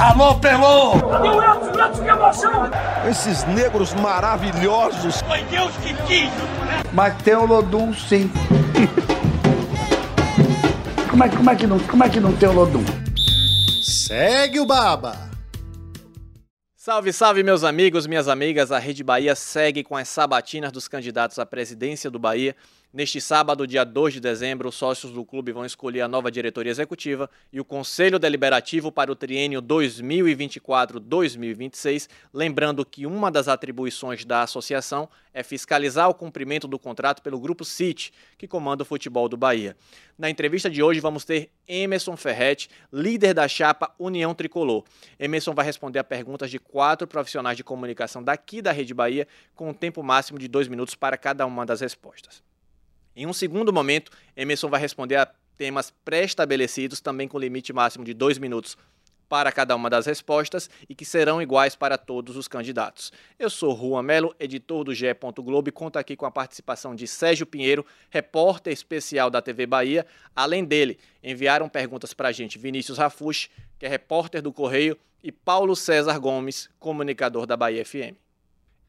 Alô, Pelô! O Edson? Edson, que emoção! Esses negros maravilhosos. Foi Deus que quis! Mas tem o Lodum, sim. como, é, como, é que não, como é que não tem o Lodum? Segue o Baba! Salve, salve, meus amigos, minhas amigas. A Rede Bahia segue com as sabatinas dos candidatos à presidência do Bahia. Neste sábado, dia 2 de dezembro, os sócios do clube vão escolher a nova diretoria executiva e o Conselho Deliberativo para o triênio 2024-2026. Lembrando que uma das atribuições da associação é fiscalizar o cumprimento do contrato pelo Grupo City, que comanda o futebol do Bahia. Na entrevista de hoje, vamos ter Emerson Ferretti, líder da chapa União Tricolor. Emerson vai responder a perguntas de quatro profissionais de comunicação daqui da Rede Bahia, com um tempo máximo de dois minutos para cada uma das respostas. Em um segundo momento, Emerson vai responder a temas pré-estabelecidos, também com limite máximo de dois minutos para cada uma das respostas e que serão iguais para todos os candidatos. Eu sou Juan Melo, editor do GE. Globo e conto aqui com a participação de Sérgio Pinheiro, repórter especial da TV Bahia. Além dele, enviaram perguntas para a gente Vinícius Rafush, que é repórter do Correio, e Paulo César Gomes, comunicador da Bahia FM.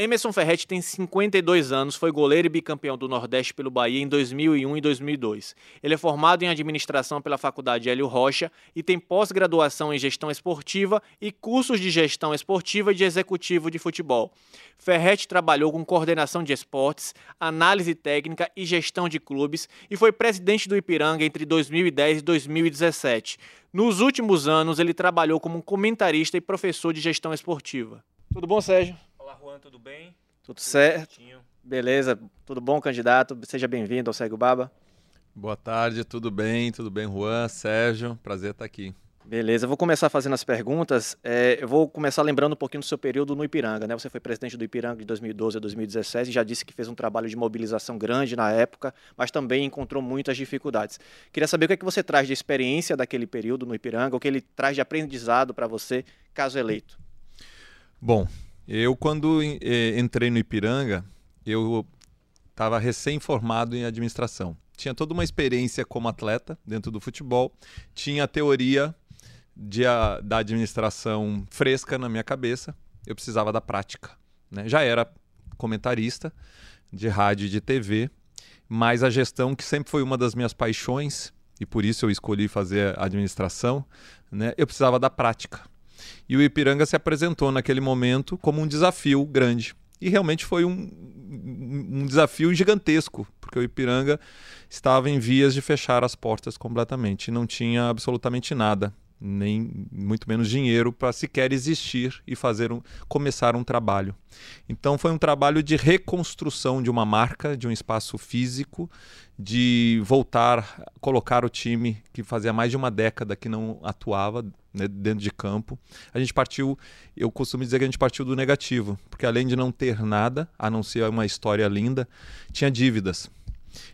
Emerson Ferretti tem 52 anos, foi goleiro e bicampeão do Nordeste pelo Bahia em 2001 e 2002. Ele é formado em administração pela Faculdade Hélio Rocha e tem pós-graduação em gestão esportiva e cursos de gestão esportiva e de executivo de futebol. Ferretti trabalhou com coordenação de esportes, análise técnica e gestão de clubes e foi presidente do Ipiranga entre 2010 e 2017. Nos últimos anos, ele trabalhou como comentarista e professor de gestão esportiva. Tudo bom, Sérgio? Olá, Juan, tudo bem? Tudo certo? Beleza, tudo bom, candidato? Seja bem-vindo ao Cego Baba. Boa tarde, tudo bem? Tudo bem, Juan, Sérgio? Prazer estar aqui. Beleza, eu vou começar fazendo as perguntas. É, eu vou começar lembrando um pouquinho do seu período no Ipiranga, né? Você foi presidente do Ipiranga de 2012 a 2017 e já disse que fez um trabalho de mobilização grande na época, mas também encontrou muitas dificuldades. Queria saber o que, é que você traz de experiência daquele período no Ipiranga, o que ele traz de aprendizado para você, caso eleito. Bom, eu, quando eh, entrei no Ipiranga, eu estava recém-formado em administração. Tinha toda uma experiência como atleta dentro do futebol, tinha a teoria de a, da administração fresca na minha cabeça, eu precisava da prática. Né? Já era comentarista de rádio e de TV, mas a gestão, que sempre foi uma das minhas paixões, e por isso eu escolhi fazer administração, né? eu precisava da prática. E o Ipiranga se apresentou naquele momento como um desafio grande. E realmente foi um, um desafio gigantesco, porque o Ipiranga estava em vias de fechar as portas completamente. Não tinha absolutamente nada nem muito menos dinheiro para sequer existir e fazer um, começar um trabalho. Então foi um trabalho de reconstrução de uma marca, de um espaço físico, de voltar, colocar o time que fazia mais de uma década que não atuava né, dentro de campo. A gente partiu, eu costumo dizer que a gente partiu do negativo, porque além de não ter nada, a não ser uma história linda, tinha dívidas.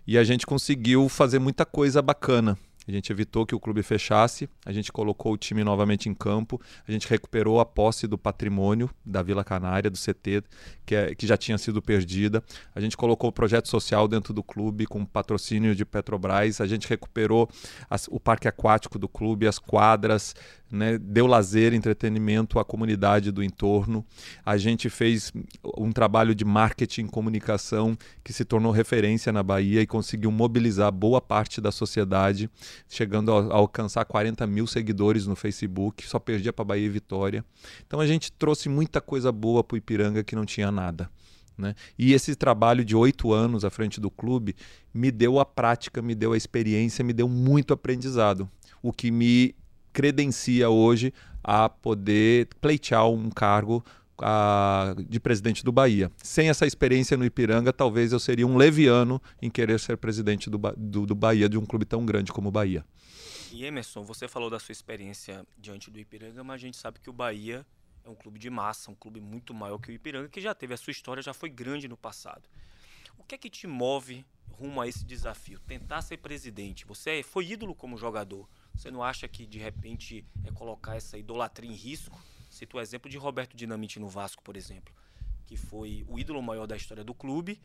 E a gente conseguiu fazer muita coisa bacana. A gente evitou que o clube fechasse, a gente colocou o time novamente em campo, a gente recuperou a posse do patrimônio da Vila Canária, do CT, que, é, que já tinha sido perdida. A gente colocou o projeto social dentro do clube com patrocínio de Petrobras, a gente recuperou as, o parque aquático do clube, as quadras, né, deu lazer, entretenimento à comunidade do entorno. A gente fez um trabalho de marketing comunicação que se tornou referência na Bahia e conseguiu mobilizar boa parte da sociedade, chegando a, a alcançar 40 mil seguidores no Facebook, só perdia para Bahia e Vitória. Então a gente trouxe muita coisa boa para o Ipiranga que não tinha nada. Né? E esse trabalho de oito anos à frente do clube me deu a prática, me deu a experiência, me deu muito aprendizado, o que me credencia hoje a poder pleitear um cargo a, de presidente do Bahia. Sem essa experiência no Ipiranga, talvez eu seria um leviano em querer ser presidente do, do, do Bahia, de um clube tão grande como o Bahia. E Emerson, você falou da sua experiência diante do Ipiranga, mas a gente sabe que o Bahia é um clube de massa, um clube muito maior que o Ipiranga, que já teve a sua história, já foi grande no passado. O que é que te move rumo a esse desafio? Tentar ser presidente. Você foi ídolo como jogador. Você não acha que de repente é colocar essa idolatria em risco? Cito o exemplo de Roberto Dinamite no Vasco, por exemplo, que foi o ídolo maior da história do clube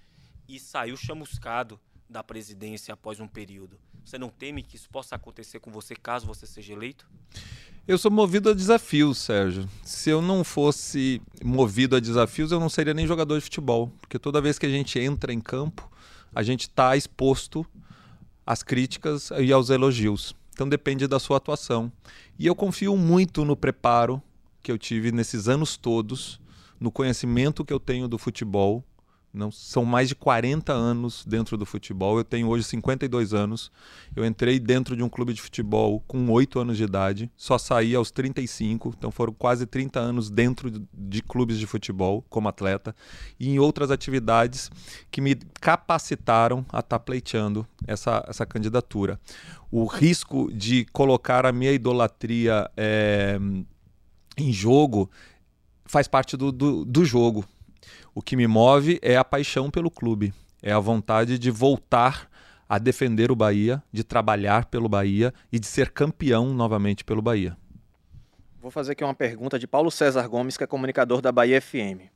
e saiu chamuscado da presidência após um período. Você não teme que isso possa acontecer com você caso você seja eleito? Eu sou movido a desafios, Sérgio. Se eu não fosse movido a desafios, eu não seria nem jogador de futebol. Porque toda vez que a gente entra em campo, a gente está exposto às críticas e aos elogios. Então depende da sua atuação. E eu confio muito no preparo que eu tive nesses anos todos, no conhecimento que eu tenho do futebol não, são mais de 40 anos dentro do futebol. Eu tenho hoje 52 anos. Eu entrei dentro de um clube de futebol com 8 anos de idade, só saí aos 35, então foram quase 30 anos dentro de clubes de futebol como atleta e em outras atividades que me capacitaram a estar tá pleiteando essa, essa candidatura. O risco de colocar a minha idolatria é, em jogo faz parte do, do, do jogo o que me move é a paixão pelo clube, é a vontade de voltar a defender o Bahia, de trabalhar pelo Bahia e de ser campeão novamente pelo Bahia. Vou fazer aqui uma pergunta de Paulo César Gomes, que é comunicador da Bahia FM.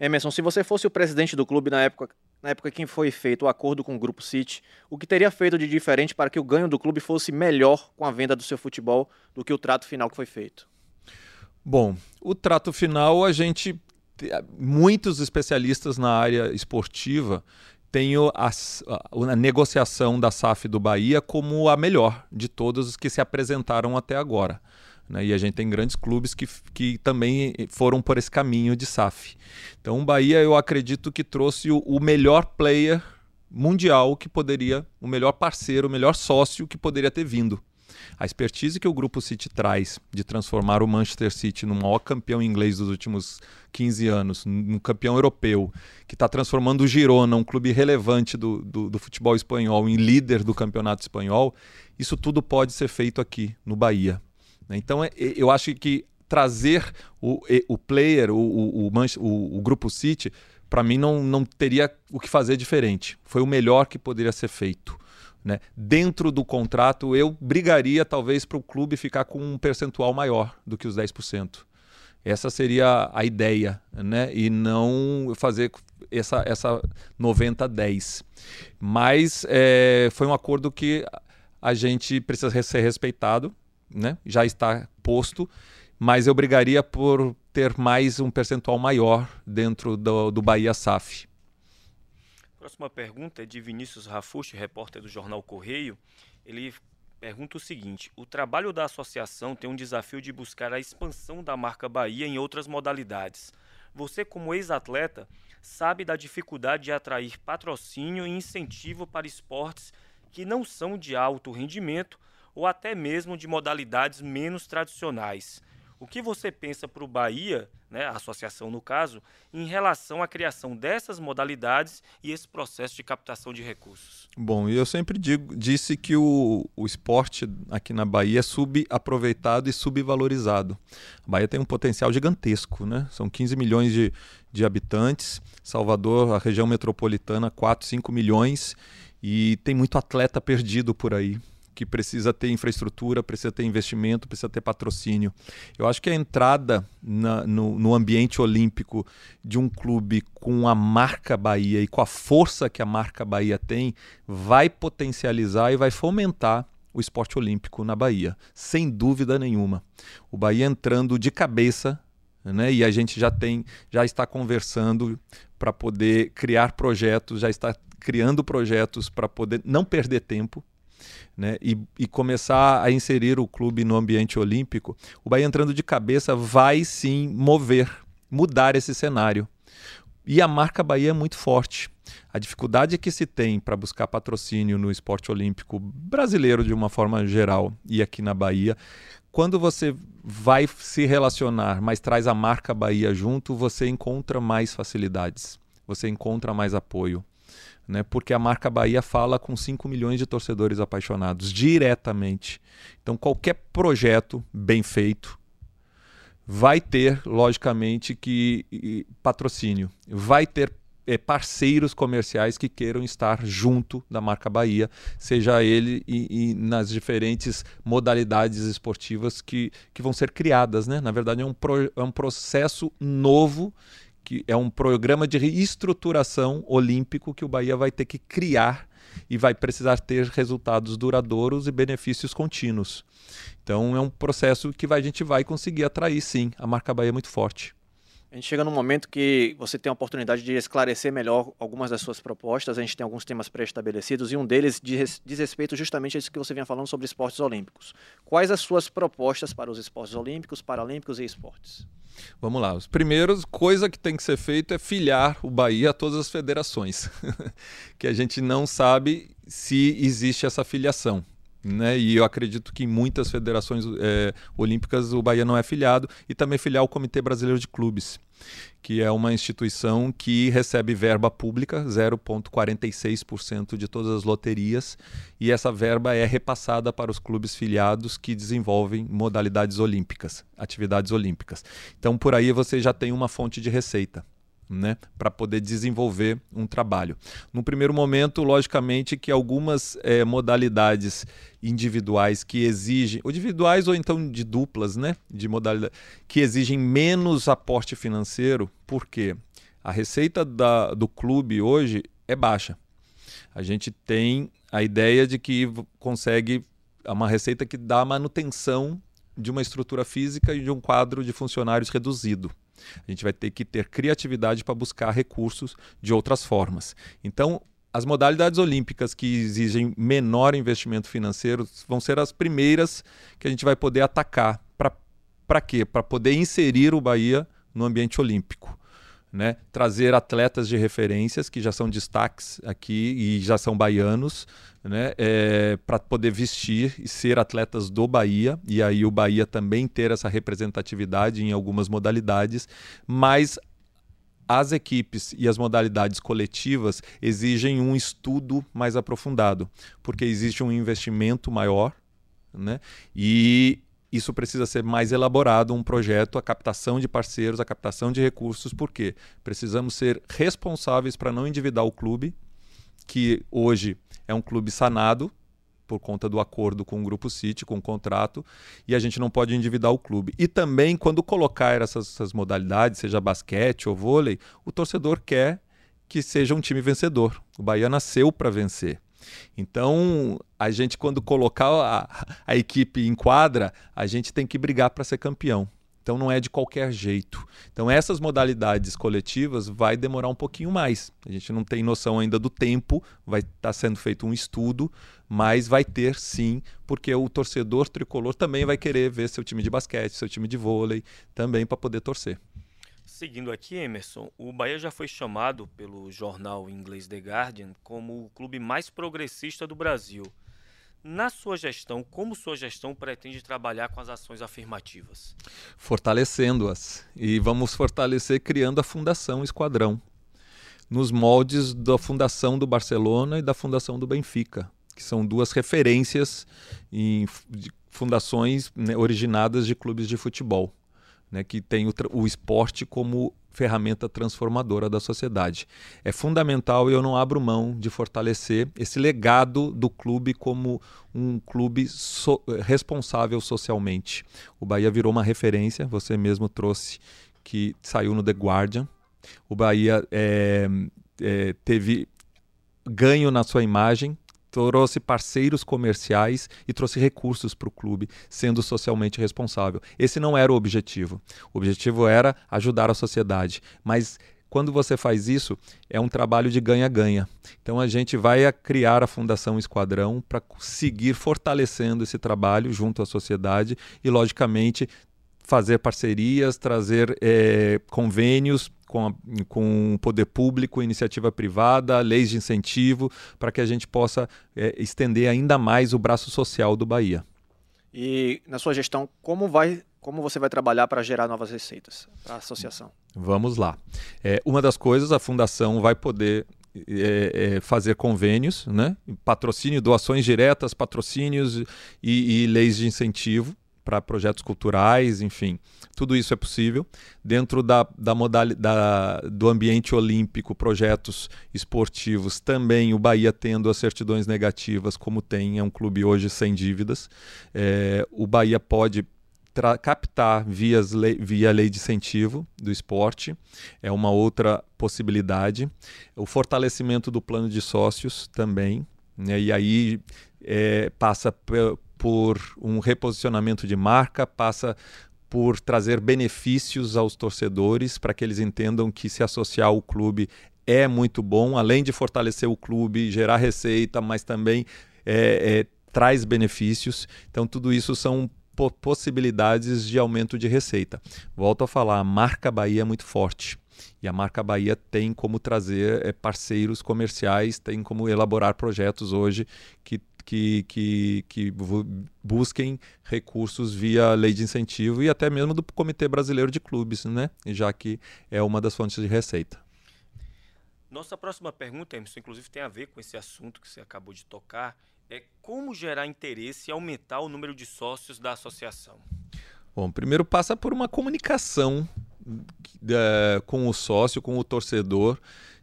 Emerson, se você fosse o presidente do clube na época, na época que foi feito o acordo com o Grupo City, o que teria feito de diferente para que o ganho do clube fosse melhor com a venda do seu futebol do que o trato final que foi feito? Bom, o trato final a gente muitos especialistas na área esportiva têm a, a, negociação da SAF do Bahia como a melhor de todas os que se apresentaram até agora. Né? E a gente tem grandes clubes que, que também foram por esse caminho de SAF. Então, o Bahia, eu acredito que trouxe o, o melhor player mundial que poderia, o melhor parceiro, o melhor sócio que poderia ter vindo. A expertise que o Grupo City traz de transformar o Manchester City no maior campeão inglês dos últimos 15 anos, num campeão europeu, que está transformando o Girona, um clube relevante do, do, do, futebol espanhol, em líder do campeonato espanhol, isso tudo pode ser feito aqui no Bahia. Né? Então é, eu acho que trazer o, o player, o, o, o, o Grupo City, para mim não, não teria o que fazer diferente. Foi o melhor que poderia ser feito. Né? Dentro do contrato, eu brigaria talvez para o clube ficar com um percentual maior do que os 10%. Essa seria a ideia, né? e não fazer essa, essa 90-10. Mas é, foi um acordo que a gente precisa ser respeitado, né? já está posto, mas eu brigaria por ter mais um percentual maior dentro do, do Bahia SAF. Próxima pergunta é de Vinícius Rafucci, repórter do jornal Correio. Ele pergunta o seguinte: O trabalho da associação tem um desafio de buscar a expansão da marca Bahia em outras modalidades. Você, como ex-atleta, sabe da dificuldade de atrair patrocínio e incentivo para esportes que não são de alto rendimento ou até mesmo de modalidades menos tradicionais. O que você pensa para o Bahia, né, a associação no caso, em relação à criação dessas modalidades e esse processo de captação de recursos? Bom, eu sempre digo, disse que o, o esporte aqui na Bahia é subaproveitado e subvalorizado. A Bahia tem um potencial gigantesco, né? São 15 milhões de, de habitantes, Salvador, a região metropolitana, 4, 5 milhões, e tem muito atleta perdido por aí que precisa ter infraestrutura, precisa ter investimento, precisa ter patrocínio. Eu acho que a entrada na, no, no, ambiente olímpico de um clube com a marca Bahia e com a força que a marca Bahia tem vai potencializar e vai fomentar o esporte olímpico na Bahia, sem dúvida nenhuma. O Bahia entrando de cabeça, né, e a gente já tem, já está conversando para poder criar projetos, já está criando projetos para poder não perder tempo, né, e, e, começar a inserir o clube no ambiente olímpico, o Bahia entrando de cabeça vai sim mover, mudar esse cenário. E a marca Bahia é muito forte. A dificuldade que se tem para buscar patrocínio no esporte olímpico brasileiro de uma forma geral e aqui na Bahia, quando você vai se relacionar, mas traz a marca Bahia junto, você encontra mais facilidades, você encontra mais apoio né? Porque a marca Bahia fala com 5 milhões de torcedores apaixonados diretamente. Então, qualquer projeto bem feito vai ter, logicamente, que patrocínio, vai ter é, parceiros comerciais que queiram estar junto da marca Bahia, seja ele e, e, nas diferentes modalidades esportivas que, que vão ser criadas. Né? Na verdade, é um, pro, é um processo novo que é um programa de reestruturação olímpico que o Bahia vai ter que criar e vai precisar ter resultados duradouros e benefícios contínuos. Então é um processo que a gente vai conseguir atrair sim. A marca Bahia é muito forte. A gente chega num momento que você tem a oportunidade de esclarecer melhor algumas das suas propostas. A gente tem alguns temas pré-estabelecidos e um deles diz, diz respeito justamente a isso que você vinha falando sobre esportes olímpicos. Quais as suas propostas para os esportes olímpicos, paralímpicos e esportes? Vamos lá. Os primeiros, coisa que tem que ser feita é filiar o Bahia a todas as federações, que a gente não sabe se existe essa filiação. Né? E eu acredito que em muitas federações é, olímpicas o Bahia não é filiado e também filiar o Comitê Brasileiro de Clubes, que é uma instituição que recebe verba pública, 0,46% de todas as loterias, e essa verba é repassada para os clubes filiados que desenvolvem modalidades olímpicas, atividades olímpicas. Então por aí você já tem uma fonte de receita né, para poder desenvolver um trabalho. No primeiro momento, logicamente, que algumas é, modalidades individuais que exigem, ou individuais ou então de duplas, né, de modalidade, que exigem menos aporte financeiro, porque a receita da, do clube hoje é baixa. A gente tem a ideia de que consegue uma receita que dá manutenção de uma estrutura física e de um quadro de funcionários reduzido. A gente vai ter que ter criatividade para buscar recursos de outras formas. Então, as modalidades olímpicas que exigem menor investimento financeiro vão ser as primeiras que a gente vai poder atacar. Para quê? Para poder inserir o Bahia no ambiente olímpico né? trazer atletas de referências que já são destaques aqui e já são baianos, né? É, para poder vestir e ser atletas do Bahia, e aí o Bahia também ter essa representatividade em algumas modalidades, mas as equipes e as modalidades coletivas exigem um estudo mais aprofundado, porque existe um investimento maior, né? E isso precisa ser mais elaborado, um projeto, a captação de parceiros, a captação de recursos, porque precisamos ser responsáveis para não endividar o clube, que hoje é um clube sanado por conta do acordo com o Grupo City, com o contrato, e a gente não pode endividar o clube. E também, quando colocar essas, essas modalidades, seja basquete ou vôlei, o torcedor quer que seja um time vencedor. O Bahia nasceu para vencer. Então, a gente, quando colocar a, a equipe em quadra, a gente tem que brigar para ser campeão. Então não é de qualquer jeito. Então essas modalidades coletivas vai demorar um pouquinho mais. A gente não tem noção ainda do tempo, vai estar tá sendo feito um estudo, mas vai ter sim, porque o torcedor tricolor também vai querer ver seu time de basquete, seu time de vôlei, também para poder torcer. Seguindo aqui, Emerson, o Bahia já foi chamado pelo jornal inglês The Guardian como o clube mais progressista do Brasil. Na sua gestão, como sua gestão pretende trabalhar com as ações afirmativas? Fortalecendo-as. E vamos fortalecer criando a Fundação Esquadrão, nos moldes da Fundação do Barcelona e da Fundação do Benfica, que são duas referências em fundações né, originadas de clubes de futebol né, que tem o, o esporte como ferramenta transformadora da sociedade. É fundamental e eu não abro mão de fortalecer esse legado do clube como um clube so, responsável socialmente. O Bahia virou uma referência, você mesmo trouxe que saiu no The Guardian. O Bahia é, é, teve ganho na sua imagem trouxe parceiros comerciais e trouxe recursos para o clube, sendo socialmente responsável. Esse não era o objetivo. O objetivo era ajudar a sociedade, mas quando você faz isso, é um trabalho de ganha-ganha. Então a gente vai criar a Fundação Esquadrão para seguir fortalecendo esse trabalho junto à sociedade e, logicamente, fazer parcerias, trazer é, convênios com, a, com o poder público, iniciativa privada, leis de incentivo, para que a gente possa é, estender ainda mais o braço social do Bahia. E na sua gestão, como vai como você vai trabalhar para gerar novas receitas para a associação? Vamos lá. É, uma das coisas, a fundação vai poder é, é, fazer convênios, né? patrocínio, doações diretas, patrocínios e, e leis de incentivo para projetos culturais, enfim, tudo isso é possível. Dentro da, da modalidade do ambiente olímpico, projetos esportivos, também o Bahia tendo as certidões negativas, como tem, é um clube hoje sem dívidas. É, o Bahia pode captar vias via lei de incentivo do esporte, é uma outra possibilidade. O fortalecimento do plano de sócios também, Né? E aí é, passa por um reposicionamento de marca, passa por trazer benefícios aos torcedores para que eles entendam que se associar ao clube é muito bom, além de fortalecer o clube, gerar receita, mas também é, é, traz benefícios. Então, tudo isso são possibilidades de aumento de receita. Volto a falar, a marca Bahia é muito forte. E a marca Bahia tem como trazer é, parceiros comerciais, tem como elaborar projetos hoje que, que, que, que busquem recursos via lei de incentivo e até mesmo do Comitê Brasileiro de Clubes, né? já que é uma das fontes de receita. Nossa próxima pergunta, Emerson, inclusive tem a ver com esse assunto que você acabou de tocar, é como gerar interesse e aumentar o número de sócios da associação? Bom, primeiro passa por uma comunicação uh, com o sócio, com o torcedor,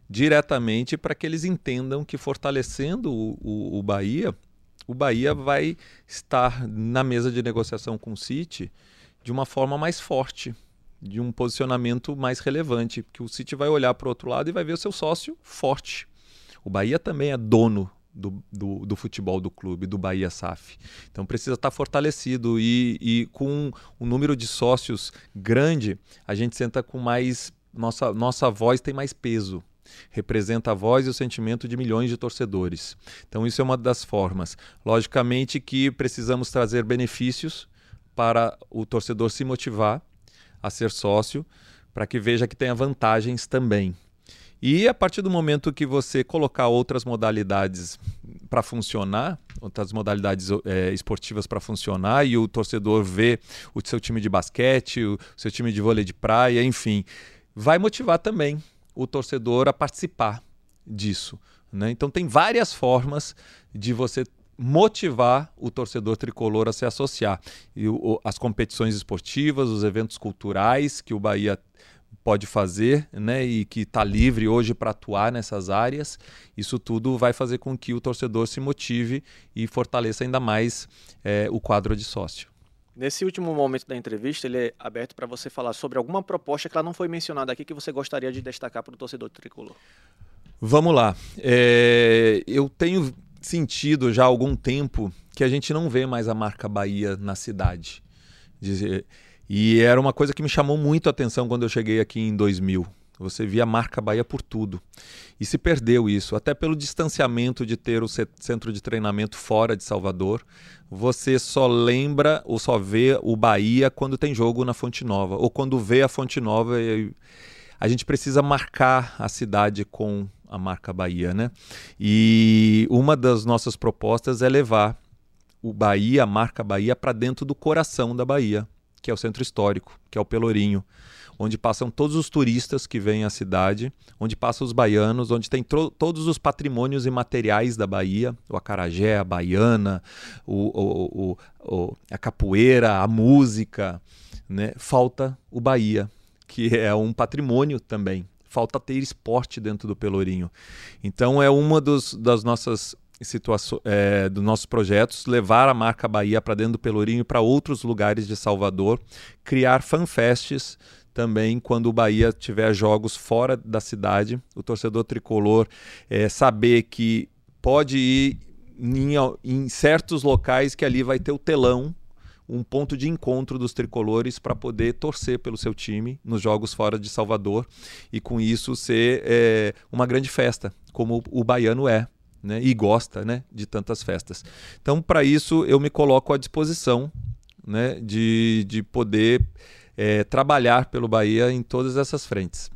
diretamente para que eles entendam que fortalecendo o, o, o, Bahia, o Bahia vai estar na mesa de negociação com o City de uma forma mais forte, de um posicionamento mais relevante, que o City vai olhar para o outro lado e vai ver o seu sócio forte. O Bahia também é dono do, do, do, futebol do clube, do Bahia SAF. Então precisa estar fortalecido e, e com um número de sócios grande, a gente senta com mais. Nossa, nossa voz tem mais peso. Representa a voz e o sentimento de milhões de torcedores. Então, isso é uma das formas. Logicamente que precisamos trazer benefícios para o torcedor se motivar a ser sócio, para que veja que tenha vantagens também. E a partir do momento que você colocar outras modalidades para funcionar, outras modalidades é, esportivas para funcionar, e o torcedor vê o seu time de basquete, o seu time de vôlei de praia, enfim, vai motivar também o torcedor a participar disso. Né? Então tem várias formas de você motivar o torcedor tricolor a se associar. E o, as competições esportivas, os eventos culturais que o Bahia pode fazer, né, e que está livre hoje para atuar nessas áreas, isso tudo vai fazer com que o torcedor se motive e fortaleça ainda mais é, o quadro de sócio. Nesse último momento da entrevista, ele é aberto para você falar sobre alguma proposta que ela não foi mencionada aqui que você gostaria de destacar para o torcedor tricolor. Vamos lá. É, eu tenho sentido já há algum tempo que a gente não vê mais a marca Bahia na cidade. E era uma coisa que me chamou muito a atenção quando eu cheguei aqui em 2000. Você via a marca Bahia por tudo. E se perdeu isso, até pelo distanciamento de ter o centro de treinamento fora de Salvador. Você só lembra ou só vê o Bahia quando tem jogo na Fonte Nova, ou quando vê a Fonte Nova. A gente precisa marcar a cidade com a marca Bahia, né? E uma das nossas propostas é levar o Bahia, a marca Bahia, para dentro do coração da Bahia, que é o centro histórico, que é o Pelourinho, onde passam todos os turistas que vêm à cidade, onde passam os baianos, onde tem todos os patrimônios imateriais da Bahia, o acarajé, a baiana, o, o, o, a capoeira, a música, né? Falta o Bahia, que é um patrimônio também falta ter esporte dentro do Pelourinho. Então é uma dos, das nossas situações, é, dos nossos projetos, levar a marca Bahia para dentro do Pelourinho para outros lugares de Salvador, criar fanfests também quando o Bahia tiver jogos fora da cidade, o torcedor tricolor é, saber que pode ir em, em certos locais que ali vai ter o telão um ponto de encontro dos tricolores para poder torcer pelo seu time nos jogos fora de Salvador e com isso ser é, uma grande festa, como o baiano é. Né, e gosta né, de tantas festas. Então, para isso, eu me coloco à disposição né, de, de poder é, trabalhar pelo Bahia em todas essas frentes.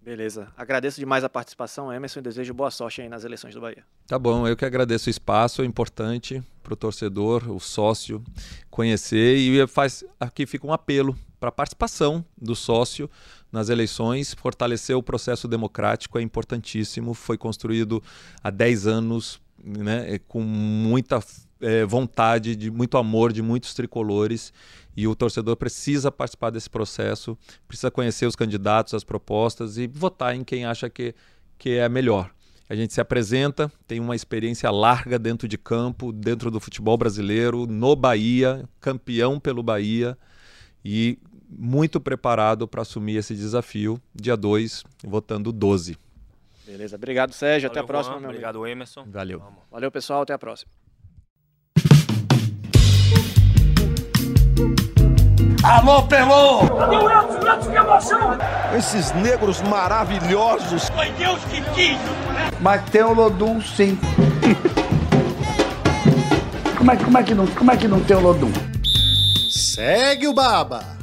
Beleza. Agradeço demais a participação, Emerson, e desejo boa sorte aí nas eleições do Bahia. Tá bom, eu que agradeço o espaço, é importante para o torcedor, o sócio, conhecer e faz aqui fica um apelo para a participação do sócio nas eleições, fortalecer o processo democrático é importantíssimo, foi construído há 10 anos né, com muita é, vontade, de muito amor de muitos tricolores e o torcedor precisa participar desse processo, precisa conhecer os candidatos, as propostas e votar em quem acha que, que é melhor. A gente se apresenta, tem uma experiência larga dentro de campo, dentro do futebol brasileiro, no Bahia, campeão pelo Bahia e muito preparado para assumir esse desafio, dia 2, votando 12. Beleza, obrigado, Sérgio. Até a Valeu, próxima, Juan. meu amigo. Obrigado, Emerson. Valeu. Vamos. Valeu, pessoal. Até a próxima. Alô, Pelô! Cadê o Edson? Edson, que emoção! Esses negros maravilhosos. Foi Deus que quis! Mas tem o Lodum, sim. como, é, como, é que não, como é que não tem o Lodum? Segue o Baba!